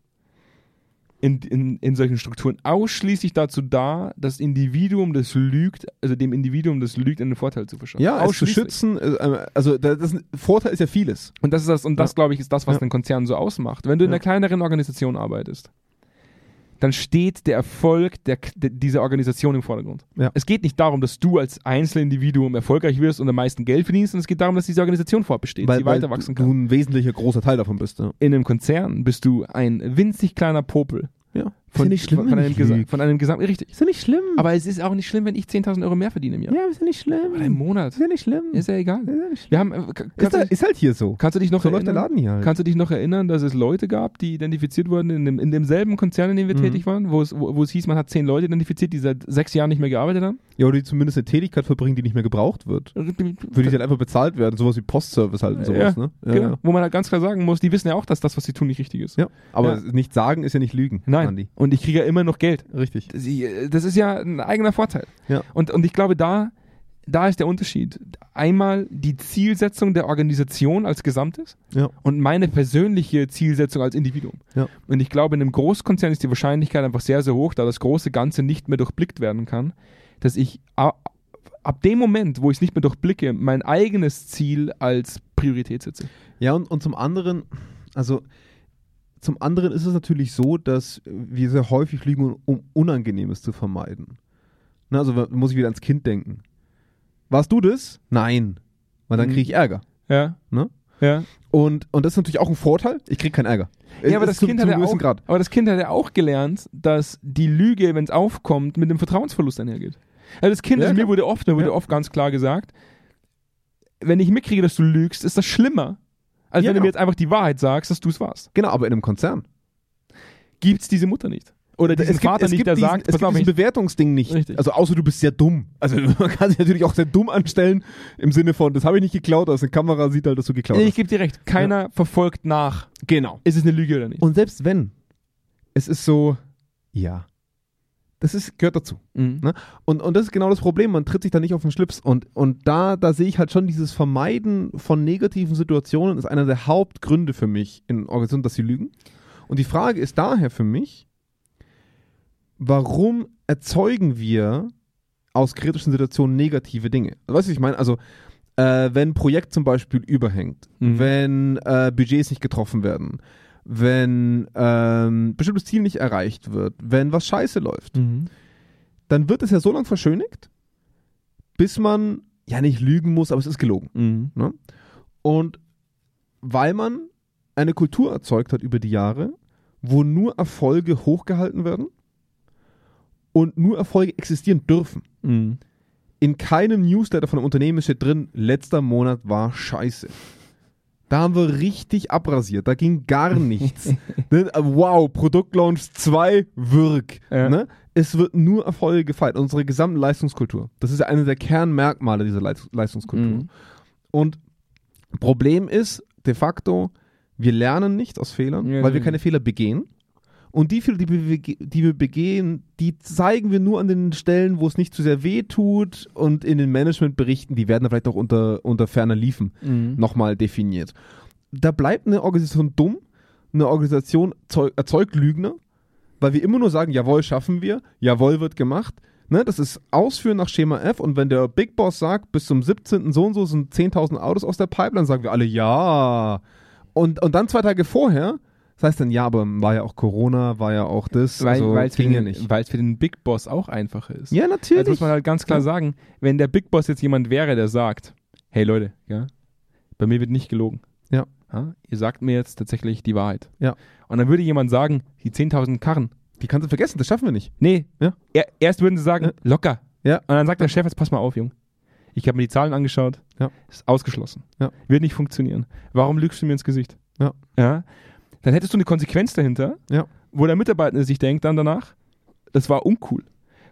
Speaker 1: in, in, in solchen Strukturen ausschließlich dazu da, das Individuum, das lügt, also dem Individuum, das lügt, einen Vorteil zu verschaffen.
Speaker 2: Ja, es zu schützen, äh, also da- das Vorteil ist ja vieles.
Speaker 1: Und das ist das, und das,
Speaker 2: Ja.
Speaker 1: glaube ich, ist das, was
Speaker 2: Ja.
Speaker 1: den Konzern so ausmacht. Wenn du in
Speaker 2: Ja.
Speaker 1: einer kleineren Organisation arbeitest, dann steht der Erfolg der, der, dieser Organisation im Vordergrund.
Speaker 2: Ja.
Speaker 1: Es geht nicht darum, dass du als Einzelindividuum erfolgreich wirst und am meisten Geld verdienst, sondern es geht darum, dass diese Organisation fortbesteht, sie weiter wachsen
Speaker 2: du
Speaker 1: kann.
Speaker 2: ein wesentlicher großer Teil davon bist. Ja.
Speaker 1: In einem Konzern bist du ein winzig kleiner Popel Von,
Speaker 2: ja nicht schlimm,
Speaker 1: von, einem Gesa- von einem Gesamt. Richtig.
Speaker 2: Ist ja nicht schlimm.
Speaker 1: Aber es ist auch nicht schlimm, wenn ich 10.000 Euro mehr verdiene im Jahr.
Speaker 2: ja, ist ja nicht schlimm.
Speaker 1: Oder im Monat.
Speaker 2: Ist ja nicht schlimm.
Speaker 1: Ist ja egal.
Speaker 2: Ist ja.
Speaker 1: Wir haben, äh,
Speaker 2: Ist, da,
Speaker 1: dich,
Speaker 2: ist halt hier so.
Speaker 1: kannst du dich noch
Speaker 2: So läuft der
Speaker 1: erinnern?
Speaker 2: Laden hier halt.
Speaker 1: Kannst du dich noch erinnern, dass es Leute gab, die identifiziert wurden in, dem, in demselben Konzern, in dem wir
Speaker 2: Mhm.
Speaker 1: tätig waren, wo es, wo, wo es hieß, man hat zehn Leute identifiziert, die seit sechs Jahren nicht mehr gearbeitet haben?
Speaker 2: ja, oder die zumindest eine Tätigkeit verbringen, die nicht mehr gebraucht wird. Für die sie halt einfach bezahlt werden. Sowas wie Postservice halt und sowas,
Speaker 1: Ja,
Speaker 2: ne? Ja,
Speaker 1: genau. Wo man halt ganz klar sagen muss, die wissen ja auch, dass das, was sie tun, nicht richtig ist.
Speaker 2: ja. Aber nicht sagen ist ja nicht lügen,
Speaker 1: Nein.
Speaker 2: Andi.
Speaker 1: Und ich kriege ja immer noch Geld.
Speaker 2: Richtig.
Speaker 1: Das ist ja ein eigener Vorteil.
Speaker 2: Ja.
Speaker 1: Und, und ich glaube, da, da ist der Unterschied. Einmal die Zielsetzung der Organisation als Gesamtes
Speaker 2: Ja.
Speaker 1: und meine persönliche Zielsetzung als Individuum.
Speaker 2: Ja.
Speaker 1: Und ich glaube, in einem Großkonzern ist die Wahrscheinlichkeit einfach sehr, sehr hoch, da das große Ganze nicht mehr durchblickt werden kann, dass ich ab dem Moment, wo ich es nicht mehr durchblicke, mein eigenes Ziel als Priorität setze.
Speaker 2: Ja, und, und zum anderen, also zum anderen ist es natürlich so, dass wir sehr häufig lügen, um Unangenehmes zu vermeiden. Na, also da muss ich wieder ans Kind denken. Warst du das? Nein. Weil dann
Speaker 1: Mhm.
Speaker 2: kriege ich Ärger.
Speaker 1: Ja.
Speaker 2: Ne?
Speaker 1: Ja.
Speaker 2: Und, und das ist natürlich auch ein Vorteil. Ich kriege keinen Ärger.
Speaker 1: Ja, aber
Speaker 2: Es
Speaker 1: das,
Speaker 2: ist zu-
Speaker 1: kind hat auch,
Speaker 2: Grad.
Speaker 1: aber das Kind hat ja auch gelernt, dass die Lüge, wenn es aufkommt, mit dem Vertrauensverlust einhergeht. Also das Kind,
Speaker 2: Ja,
Speaker 1: also mir wurde oft, mir wurde
Speaker 2: Ja.
Speaker 1: oft ganz klar gesagt, wenn ich mitkriege, dass du lügst, ist das schlimmer, als
Speaker 2: Ja,
Speaker 1: wenn du mir jetzt einfach die Wahrheit sagst, dass du es warst.
Speaker 2: Genau, aber in einem Konzern.
Speaker 1: Gibt's diese Mutter nicht? Oder diesen Vater nicht, der
Speaker 2: diesen,
Speaker 1: sagt,
Speaker 2: es gibt dieses
Speaker 1: ich,
Speaker 2: Bewertungsding nicht.
Speaker 1: Richtig.
Speaker 2: Also außer du bist sehr dumm. Also man kann sich natürlich auch sehr dumm anstellen im Sinne von, das habe ich nicht geklaut, also eine Kamera sieht halt, dass du geklaut
Speaker 1: ich
Speaker 2: hast.
Speaker 1: gebe dir recht, keiner verfolgt nach,
Speaker 2: Genau.
Speaker 1: ist es eine Lüge oder nicht.
Speaker 2: Und selbst wenn, es ist so, ja, das ist, gehört dazu.
Speaker 1: Mhm.
Speaker 2: Ne? Und, und das ist genau das Problem, man tritt sich da nicht auf den Schlips. Und, und da, da sehe ich halt schon dieses Vermeiden von negativen Situationen ist einer der Hauptgründe für mich in Organisationen, dass sie lügen. Und die Frage ist daher für mich, warum erzeugen wir aus kritischen Situationen negative Dinge? Weißt du, ich meine? Also, äh, wenn ein Projekt zum Beispiel überhängt,
Speaker 1: Mhm.
Speaker 2: wenn äh, Budgets nicht getroffen werden, wenn ähm, bestimmtes Ziel nicht erreicht wird, wenn was scheiße läuft,
Speaker 1: Mhm.
Speaker 2: dann wird es ja so lange verschönigt, bis man ja nicht lügen muss, aber es ist gelogen.
Speaker 1: Mhm.
Speaker 2: Ne? Und weil man eine Kultur erzeugt hat über die Jahre, wo nur Erfolge hochgehalten werden und nur Erfolge existieren dürfen.
Speaker 1: Mhm.
Speaker 2: In keinem Newsletter von einem Unternehmen steht drin, letzter Monat war scheiße. Da haben wir richtig abrasiert. Da ging gar nichts. Ne? wow, Produktlaunch 2, Wirk.
Speaker 1: Ja.
Speaker 2: Ne? Es wird nur Erfolge gefeiert. Unsere gesamte Leistungskultur. Das ist ja eine der Kernmerkmale dieser Leist Leistungskultur.
Speaker 1: Mhm.
Speaker 2: Und Problem ist de facto, wir lernen nicht aus Fehlern,
Speaker 1: Ja,
Speaker 2: weil wir keine Fehler begehen. Und die Fehler, die wir, die wir begehen, die zeigen wir nur an den Stellen, wo es nicht zu sehr weh tut. Und in den Managementberichten, die werden dann vielleicht auch unter, unter ferner Liefen
Speaker 1: Mhm.
Speaker 2: nochmal definiert. Da bleibt eine Organisation dumm, eine Organisation zeu- erzeugt Lügner, weil wir immer nur sagen, jawohl, schaffen wir, jawohl, wird gemacht. Ne, das ist Ausführen nach Schema F und wenn der Big Boss sagt, bis zum 17. so und so sind 10.000 Autos aus der Pipeline, sagen wir alle ja. Und, und dann zwei Tage vorher, das heißt dann, ja, aber war ja auch Corona, war ja auch das,
Speaker 1: Weil
Speaker 2: also
Speaker 1: es für,
Speaker 2: ging ja
Speaker 1: den-
Speaker 2: nicht.
Speaker 1: weil's für den Big Boss auch einfacher ist.
Speaker 2: Ja, natürlich.
Speaker 1: Jetzt muss man halt ganz klar
Speaker 2: Ja.
Speaker 1: sagen, wenn der Big Boss jetzt jemand wäre, der sagt, hey Leute, ja, bei mir wird nicht gelogen.
Speaker 2: Ja.
Speaker 1: ihr sagt mir jetzt tatsächlich die Wahrheit.
Speaker 2: Ja.
Speaker 1: Und dann würde jemand sagen, die 10.000 Karren.
Speaker 2: Die kannst du vergessen, das schaffen wir nicht.
Speaker 1: Nee,
Speaker 2: Ja.
Speaker 1: er, erst würden sie sagen,
Speaker 2: Ja.
Speaker 1: locker.
Speaker 2: Ja.
Speaker 1: Und dann sagt der Chef, jetzt pass mal auf, Jung. Ich habe mir die Zahlen angeschaut.
Speaker 2: Ja.
Speaker 1: Ist ausgeschlossen.
Speaker 2: Ja.
Speaker 1: Wird nicht funktionieren. Warum lügst du mir ins Gesicht?
Speaker 2: Ja.
Speaker 1: ja. Dann hättest du eine Konsequenz dahinter,
Speaker 2: Ja.
Speaker 1: wo der Mitarbeiter sich denkt dann danach, das war uncool.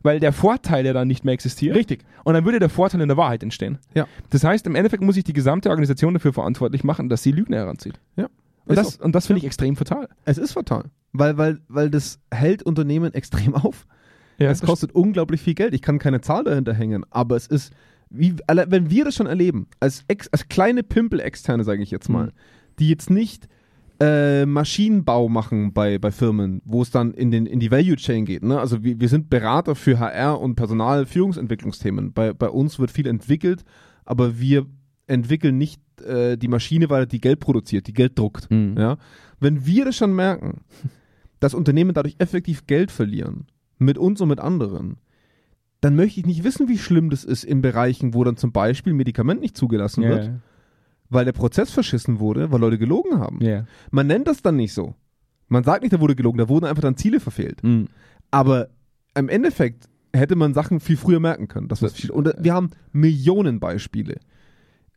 Speaker 1: Weil der Vorteil ja dann nicht mehr existiert.
Speaker 2: Richtig.
Speaker 1: Und dann würde der Vorteil in der Wahrheit entstehen.
Speaker 2: Ja.
Speaker 1: Das heißt, im Endeffekt muss ich die gesamte Organisation dafür verantwortlich machen, dass sie Lügner heranzieht.
Speaker 2: Ja.
Speaker 1: Und das, und das finde ich extrem fatal.
Speaker 2: Es ist fatal. Weil, weil, weil das hält Unternehmen extrem auf.
Speaker 1: Ja,
Speaker 2: es kostet unglaublich viel Geld. Ich kann keine Zahl dahinter hängen, aber es ist, wie, wenn wir das schon erleben, als, ex, als kleine Pimpel-Externe, sage ich jetzt mal,
Speaker 1: Mhm.
Speaker 2: die jetzt nicht äh, Maschinenbau machen bei, bei Firmen, wo es dann in, den, in die Value Chain geht. Ne? Also wir, wir sind Berater für HR und Personalführungsentwicklungsthemen. Bei, bei uns wird viel entwickelt, aber wir entwickeln nicht äh, die Maschine, weil die Geld produziert, die Geld druckt.
Speaker 1: Mhm.
Speaker 2: Ja? Wenn wir das schon merken, dass Unternehmen dadurch effektiv Geld verlieren, mit uns und mit anderen, dann möchte ich nicht wissen, wie schlimm das ist in Bereichen, wo dann zum Beispiel Medikament nicht zugelassen
Speaker 1: Ja,
Speaker 2: wird, weil der Prozess verschissen wurde, weil Leute gelogen haben.
Speaker 1: ja.
Speaker 2: Man nennt das dann nicht so. Man sagt nicht, da wurde gelogen, da wurden einfach dann Ziele verfehlt.
Speaker 1: Mhm.
Speaker 2: Aber im Endeffekt hätte man Sachen viel früher merken können. Das viel, und wir haben Millionen Beispiele.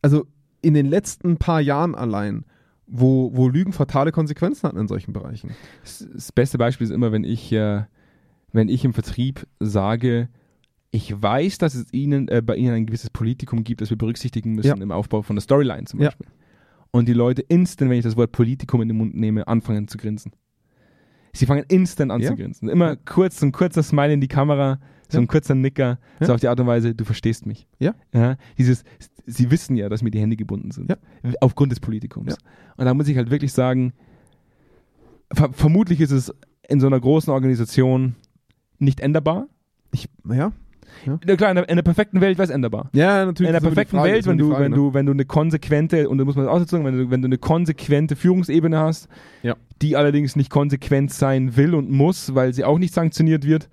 Speaker 2: Also in den letzten paar Jahren allein, wo, wo Lügen fatale Konsequenzen hatten in solchen Bereichen.
Speaker 1: Das, das beste Beispiel ist immer, wenn ich, äh, wenn ich im Vertrieb sage, ich weiß, dass es Ihnen, äh, bei Ihnen ein gewisses Politikum gibt, das wir berücksichtigen müssen
Speaker 2: Ja.
Speaker 1: im Aufbau von der Storyline zum
Speaker 2: Ja.
Speaker 1: Beispiel. Und die Leute instant, wenn ich das Wort Politikum in den Mund nehme, anfangen zu grinsen. Sie fangen instant an
Speaker 2: Ja.
Speaker 1: zu grinsen. Immer kurz, so ein kurzer Smile in die Kamera, so
Speaker 2: Ja.
Speaker 1: ein kurzer Nicker, so
Speaker 2: Ja.
Speaker 1: auf die Art und Weise, du verstehst mich.
Speaker 2: Ja.
Speaker 1: ja dieses, sie wissen ja, dass mir die Hände gebunden sind.
Speaker 2: Ja.
Speaker 1: Aufgrund des Politikums.
Speaker 2: Ja.
Speaker 1: Und da muss ich halt wirklich sagen, ver vermutlich ist es in so einer großen Organisation nicht änderbar.
Speaker 2: Ich, ja.
Speaker 1: Na klar, in der, in der perfekten Welt wäre es änderbar.
Speaker 2: Ja, natürlich.
Speaker 1: In der perfekten
Speaker 2: Frage,
Speaker 1: Welt, wenn du,
Speaker 2: Frage,
Speaker 1: wenn
Speaker 2: ne?
Speaker 1: du, wenn du eine konsequente, und da muss man das sagen, wenn du, wenn du eine konsequente Führungsebene hast,
Speaker 2: Ja.
Speaker 1: die allerdings nicht konsequent sein will und muss, weil sie auch nicht sanktioniert wird.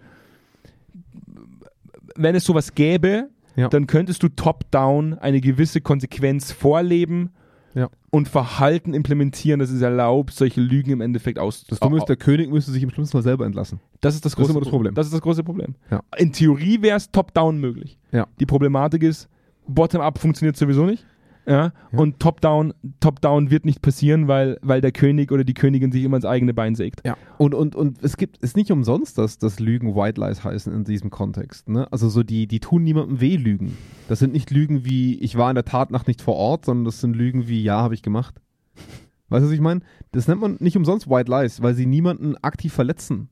Speaker 1: Wenn es sowas gäbe,
Speaker 2: Ja.
Speaker 1: dann könntest du top-down eine gewisse Konsequenz vorleben
Speaker 2: Ja.
Speaker 1: und Verhalten implementieren, das es erlaubt, solche Lügen im Endeffekt aus.
Speaker 2: Das Dumme ist, der König müsste sich im schlimmsten Fall selber entlassen.
Speaker 1: Das ist das
Speaker 2: Das ist
Speaker 1: große
Speaker 2: das Problem.
Speaker 1: Das ist das große Problem.
Speaker 2: Ja.
Speaker 1: In Theorie wäre es top-down möglich.
Speaker 2: Ja.
Speaker 1: Die Problematik ist, bottom-up funktioniert sowieso nicht. Ja?
Speaker 2: Ja.
Speaker 1: Und top-down top-down wird nicht passieren, weil, weil der König oder die Königin sich immer ins eigene Bein sägt.
Speaker 2: Ja. Und, und, und es gibt, ist nicht umsonst, dass, dass Lügen White Lies heißen in diesem Kontext. Ne? Also so die, die tun niemandem weh, Lügen. Das sind nicht Lügen wie, ich war in der Tatnacht nicht vor Ort, sondern das sind Lügen wie, ja, habe ich gemacht. Weißt du, was ich meine? Das nennt man nicht umsonst White Lies, weil sie niemanden aktiv verletzen.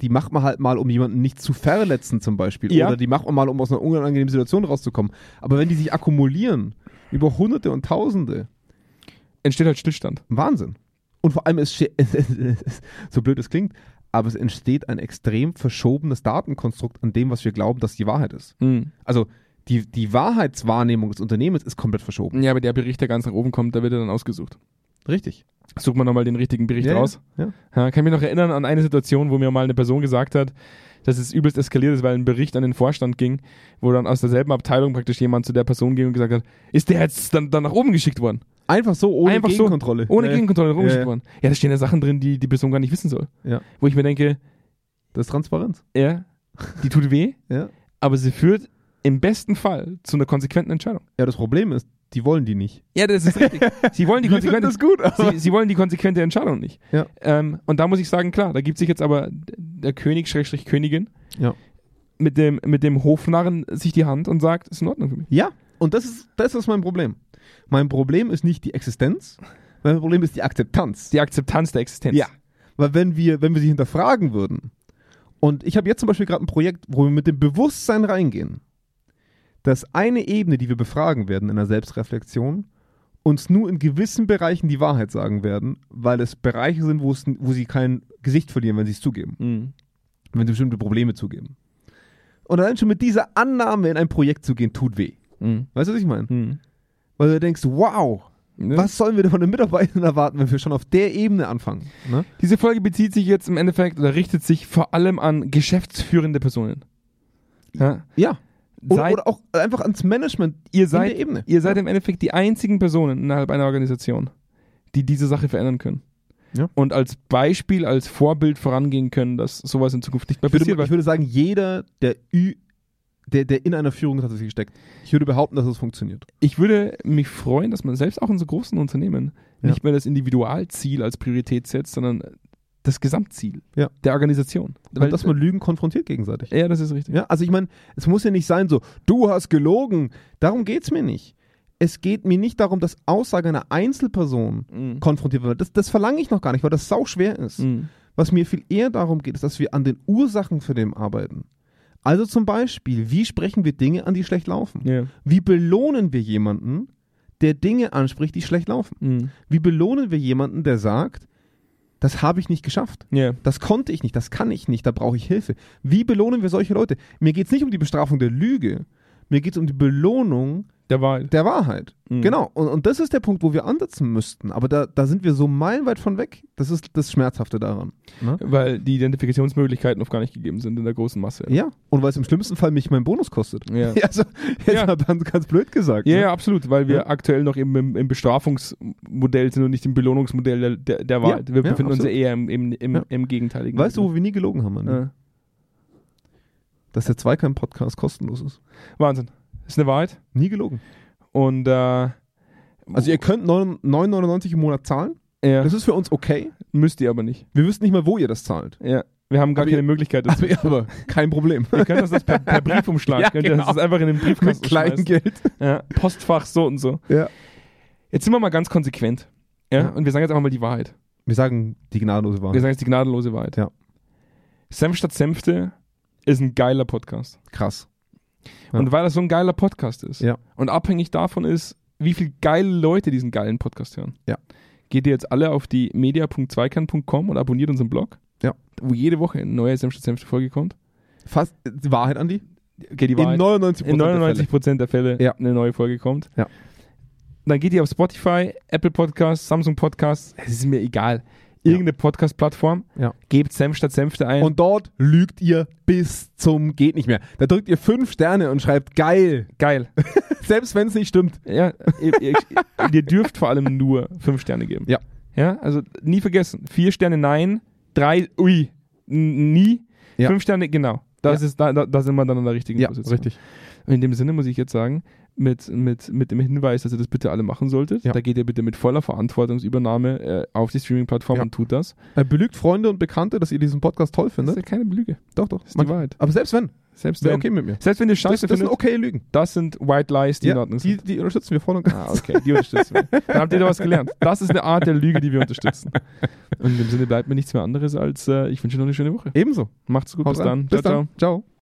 Speaker 2: Die macht man halt mal, um jemanden nicht zu verletzen zum Beispiel.
Speaker 1: Ja.
Speaker 2: Oder die macht man mal, um aus einer unangenehmen Situation rauszukommen. Aber wenn die sich akkumulieren, über Hunderte und Tausende,
Speaker 1: Entsteht halt Stillstand.
Speaker 2: Wahnsinn. Und vor allem, es, sche- so blöd es klingt, aber es entsteht ein extrem verschobenes Datenkonstrukt an dem, was wir glauben, dass die Wahrheit ist.
Speaker 1: Mhm.
Speaker 2: Also die, die Wahrheitswahrnehmung des Unternehmens ist komplett verschoben.
Speaker 1: Ja, aber der Bericht, der ganz nach oben kommt, da wird er dann ausgesucht.
Speaker 2: Richtig.
Speaker 1: Sucht man nochmal den richtigen Bericht
Speaker 2: Ja, ja,
Speaker 1: raus.
Speaker 2: ja.
Speaker 1: Ja, kann mich noch erinnern an eine Situation, wo mir mal eine Person gesagt hat, dass es übelst eskaliert ist, weil ein Bericht an den Vorstand ging, wo dann aus derselben Abteilung praktisch jemand zu der Person ging und gesagt hat, ist der jetzt dann, dann nach oben geschickt worden?
Speaker 2: Einfach so, ohne
Speaker 1: Einfach so,
Speaker 2: Gegenkontrolle.
Speaker 1: Ohne
Speaker 2: Ja,
Speaker 1: Gegenkontrolle oben
Speaker 2: Ja, ja.
Speaker 1: worden. Ja, da stehen ja Sachen drin, die die Person gar nicht wissen soll.
Speaker 2: Ja.
Speaker 1: Wo ich mir denke,
Speaker 2: Das ist Transparenz.
Speaker 1: ja, die tut weh,
Speaker 2: Ja.
Speaker 1: aber sie führt im besten Fall zu einer konsequenten Entscheidung.
Speaker 2: ja, das Problem ist, die wollen die nicht.
Speaker 1: Ja, das ist richtig. Sie wollen die konsequente
Speaker 2: gut,
Speaker 1: sie, sie wollen die konsequente Entscheidung nicht.
Speaker 2: Ja.
Speaker 1: Ähm, und da muss ich sagen, klar, da gibt sich jetzt aber der König, Schrägstrich Königin,
Speaker 2: Ja.
Speaker 1: mit dem, mit dem Hofnarren sich die Hand und sagt, ist in Ordnung für mich.
Speaker 2: Ja, und das ist, das ist mein Problem. Mein Problem ist nicht die Existenz, mein Problem ist die Akzeptanz.
Speaker 1: Die Akzeptanz der Existenz.
Speaker 2: Ja. Weil wenn wir, wenn wir sie hinterfragen würden, und ich habe jetzt zum Beispiel gerade ein Projekt, wo wir mit dem Bewusstsein reingehen, dass eine Ebene, die wir befragen werden in der Selbstreflexion, uns nur in gewissen Bereichen die Wahrheit sagen werden, weil es Bereiche sind, wo, es, wo sie kein Gesicht verlieren, wenn sie es zugeben,
Speaker 1: Mhm.
Speaker 2: wenn sie bestimmte Probleme zugeben. Und allein schon mit dieser Annahme in ein Projekt zu gehen, tut weh.
Speaker 1: Mhm.
Speaker 2: Weißt du, was ich meine?
Speaker 1: Mhm.
Speaker 2: Weil du denkst, wow,
Speaker 1: Ne?
Speaker 2: was sollen wir denn von den Mitarbeitern erwarten, wenn wir schon auf der Ebene anfangen? Ne?
Speaker 1: Diese Folge bezieht sich jetzt im Endeffekt oder richtet sich vor allem an geschäftsführende Personen. Ja.
Speaker 2: Ja. Oder,
Speaker 1: Seid,
Speaker 2: oder auch einfach ans Management
Speaker 1: ihr, seid,
Speaker 2: Ebene.
Speaker 1: ihr seid im Endeffekt die einzigen Personen innerhalb einer Organisation, die diese Sache verändern können.
Speaker 2: Ja.
Speaker 1: Und als Beispiel, als Vorbild vorangehen können, dass sowas in Zukunft nicht mehr
Speaker 2: Ich würde,
Speaker 1: passiert.
Speaker 2: ich würde sagen, jeder, der, Ü, der, der in einer Führung tatsächlich steckt, ich würde behaupten, dass es funktioniert.
Speaker 1: ich würde mich freuen, dass man selbst auch in so großen Unternehmen
Speaker 2: Ja.
Speaker 1: nicht mehr das Individualziel als Priorität setzt, sondern das Gesamtziel
Speaker 2: Ja.
Speaker 1: der Organisation.
Speaker 2: Und dass man Lügen konfrontiert gegenseitig.
Speaker 1: ja, das ist richtig.
Speaker 2: Ja, also ich meine, es muss ja nicht sein so, du hast gelogen. Darum geht es mir nicht. Es geht mir nicht darum, dass Aussage einer Einzelperson
Speaker 1: Mhm.
Speaker 2: konfrontiert wird. Das, das verlange ich noch gar nicht, weil das sau schwer ist.
Speaker 1: Mhm.
Speaker 2: Was mir viel eher darum geht, ist, dass wir an den Ursachen für den arbeiten. Also zum Beispiel, wie sprechen wir Dinge an, die schlecht laufen?
Speaker 1: Ja.
Speaker 2: Wie belohnen wir jemanden, der Dinge anspricht, die schlecht laufen?
Speaker 1: Mhm.
Speaker 2: Wie belohnen wir jemanden, der sagt, das habe ich nicht geschafft?
Speaker 1: Ja.
Speaker 2: Das konnte ich nicht, das kann ich nicht, da brauche ich Hilfe. Wie belohnen wir solche Leute? Mir geht es nicht um die Bestrafung der Lüge. Mir geht es um die Belohnung
Speaker 1: Der Wahrheit.
Speaker 2: der Wahrheit.
Speaker 1: Mhm.
Speaker 2: Genau. Und, und das ist der Punkt, wo wir ansetzen müssten. Aber da, da sind wir so meilenweit von weg. Das ist das Schmerzhafte daran. Ne?
Speaker 1: Weil die Identifikationsmöglichkeiten oft gar nicht gegeben sind in der großen Masse.
Speaker 2: Ja. Und weil es im schlimmsten Fall mich meinen Bonus kostet.
Speaker 1: Ja.
Speaker 2: Also, jetzt
Speaker 1: Ja.
Speaker 2: mal ganz, ganz blöd gesagt.
Speaker 1: Ja,
Speaker 2: ne?
Speaker 1: ja, absolut, weil wir
Speaker 2: Ja.
Speaker 1: aktuell noch eben im, im Bestrafungsmodell sind und nicht im Belohnungsmodell der, der, der Wahrheit. wir
Speaker 2: ja,
Speaker 1: befinden uns ja eher im, im, im,
Speaker 2: Ja.
Speaker 1: im gegenteiligen.
Speaker 2: Weißt du, wo wir nie gelogen haben, Andi? Dass der Zweikern-Podcast kostenlos ist.
Speaker 1: Wahnsinn. Ist eine Wahrheit.
Speaker 2: Nie gelogen.
Speaker 1: Und äh,
Speaker 2: Also ihr könnt 9 9,99 im Monat zahlen.
Speaker 1: ja,
Speaker 2: Das ist für uns okay.
Speaker 1: müsst ihr aber nicht.
Speaker 2: Wir wüssten nicht mal, wo ihr das zahlt.
Speaker 1: Ja. Wir haben gar
Speaker 2: Aber
Speaker 1: keine
Speaker 2: ihr-
Speaker 1: Möglichkeit dazu.
Speaker 2: Aber, aber kein Problem.
Speaker 1: Ihr könnt das per, per Briefumschlag,
Speaker 2: Ja,
Speaker 1: könnt
Speaker 2: genau.
Speaker 1: das einfach in den Briefkasten
Speaker 2: Mit kleinem
Speaker 1: schmeißen.
Speaker 2: Geld.
Speaker 1: Ja, Postfach so und so.
Speaker 2: Ja.
Speaker 1: Jetzt sind wir mal ganz konsequent. Ja,
Speaker 2: Ja.
Speaker 1: und wir sagen jetzt einfach mal die Wahrheit.
Speaker 2: Wir sagen die gnadenlose
Speaker 1: Wir
Speaker 2: Wahrheit.
Speaker 1: sagen jetzt die gnadenlose Wahrheit.
Speaker 2: Ja.
Speaker 1: Senf statt Senfte ist ein geiler Podcast.
Speaker 2: Krass. Ja.
Speaker 1: Und weil das so ein geiler Podcast ist
Speaker 2: Ja.
Speaker 1: und abhängig davon ist, wie viele geile Leute diesen geilen Podcast hören,
Speaker 2: Ja.
Speaker 1: geht ihr jetzt alle auf die media.zweikern.com und abonniert unseren Blog,
Speaker 2: Ja.
Speaker 1: wo jede Woche eine neue Senf statt Senfte Folge kommt.
Speaker 2: Fast die Wahrheit, Andi?
Speaker 1: Okay, die
Speaker 2: In
Speaker 1: Wahrheit.
Speaker 2: 99
Speaker 1: in 99 Prozent der Fälle
Speaker 2: Ja.
Speaker 1: eine neue Folge kommt.
Speaker 2: Ja.
Speaker 1: Dann geht ihr auf Spotify, Apple Podcasts, Samsung Podcasts, es ist mir egal. Irgendeine Podcast-Plattform,
Speaker 2: Ja.
Speaker 1: gebt Senf statt Senfte ein.
Speaker 2: Und dort lügt ihr bis zum geht nicht mehr. Da drückt ihr fünf Sterne und schreibt geil.
Speaker 1: geil.
Speaker 2: Selbst wenn es nicht stimmt.
Speaker 1: Ja, ihr, ihr, ihr dürft vor allem nur fünf Sterne geben.
Speaker 2: Ja.
Speaker 1: Ja, also nie vergessen. Vier Sterne nein, drei ui, nie,
Speaker 2: Ja.
Speaker 1: fünf Sterne genau. Das
Speaker 2: Ja.
Speaker 1: ist, da, da, da sind wir dann an der richtigen Position.
Speaker 2: richtig.
Speaker 1: In dem Sinne muss ich jetzt sagen, mit, mit, mit dem Hinweis, dass ihr das bitte alle machen solltet,
Speaker 2: Ja.
Speaker 1: da geht ihr bitte mit voller Verantwortungsübernahme äh, auf die Streaming-Plattform
Speaker 2: Ja.
Speaker 1: und tut das.
Speaker 2: Er belügt Freunde und Bekannte, dass ihr diesen Podcast toll
Speaker 1: Das ist
Speaker 2: findet.
Speaker 1: ja keine Belüge.
Speaker 2: Doch, doch.
Speaker 1: Das ist die
Speaker 2: Man-
Speaker 1: Wahrheit.
Speaker 2: Aber selbst wenn,
Speaker 1: Selbst wenn,
Speaker 2: okay mit mir.
Speaker 1: selbst wenn ihr
Speaker 2: Das,
Speaker 1: Scheiße
Speaker 2: das sind
Speaker 1: findet,
Speaker 2: okay Lügen.
Speaker 1: das sind White Lies, die in
Speaker 2: Ja,
Speaker 1: Ordnung
Speaker 2: die,
Speaker 1: sind.
Speaker 2: die unterstützen wir voll und ganz.
Speaker 1: Ah, okay, die unterstützen wir. Dann habt ihr doch was gelernt. Das ist eine Art der Lüge, die wir unterstützen. Und in dem Sinne bleibt mir nichts mehr anderes als, äh, ich wünsche noch eine schöne Woche.
Speaker 2: Ebenso.
Speaker 1: Macht's gut,
Speaker 2: Haut
Speaker 1: bis
Speaker 2: rein.
Speaker 1: dann.
Speaker 2: Bis
Speaker 1: ciao,
Speaker 2: dann.
Speaker 1: ciao.
Speaker 2: Ciao.